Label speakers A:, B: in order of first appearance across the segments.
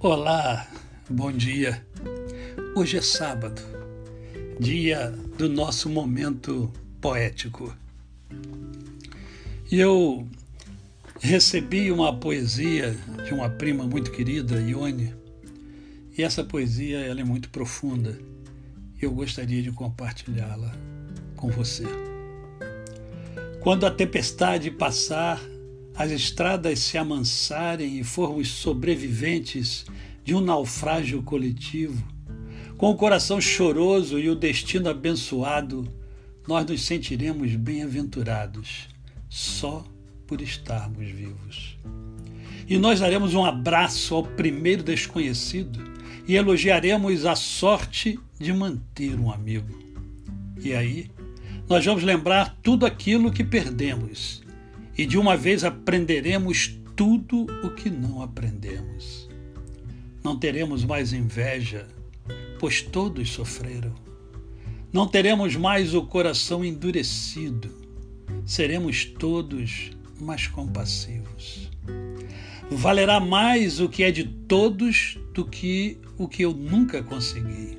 A: Olá, bom dia. Hoje é sábado, dia do nosso momento poético. E eu recebi uma poesia de uma prima muito querida, Ione, e essa poesia ela é muito profunda. Eu gostaria de compartilhá-la com você. Quando a tempestade passar, as estradas se amansarem e formos sobreviventes de um naufrágio coletivo, com o coração choroso e o destino abençoado, nós nos sentiremos bem-aventurados só por estarmos vivos. E nós daremos um abraço ao primeiro desconhecido e elogiaremos a sorte de manter um amigo. E aí, nós vamos lembrar tudo aquilo que perdemos e de uma vez aprenderemos tudo o que não aprendemos. Não teremos mais inveja, pois todos sofreram. Não teremos mais o coração endurecido, seremos todos mais compassivos. Valerá mais o que é de todos do que o que eu nunca consegui.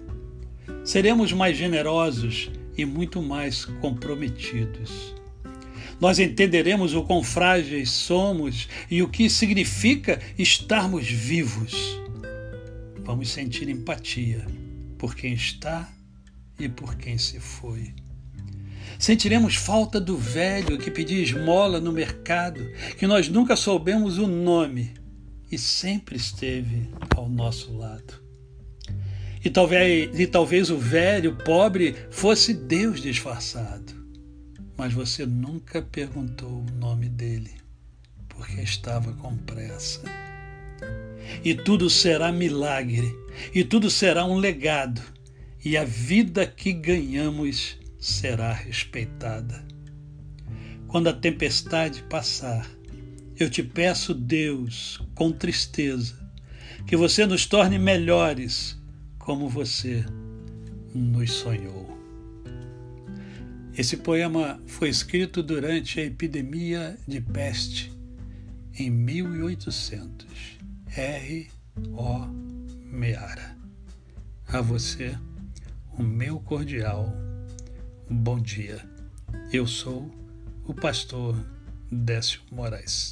A: Seremos mais generosos e muito mais comprometidos nós entenderemos o quão frágeis somos e o que significa estarmos vivos. Vamos sentir empatia por quem está e por quem se foi. Sentiremos falta do velho que pedia esmola no mercado, que nós nunca soubemos o nome e sempre esteve ao nosso lado. E talvez, e talvez o velho pobre fosse Deus disfarçado mas você nunca perguntou o nome dele, porque estava com pressa. E tudo será milagre, e tudo será um legado, e a vida que ganhamos será respeitada. Quando a tempestade passar, eu te peço, Deus, com tristeza, que você nos torne melhores como você nos sonhou. Esse poema foi escrito durante a epidemia de peste em 1800. R. O. Meara. A você, o meu cordial bom dia. Eu sou o pastor Décio Moraes.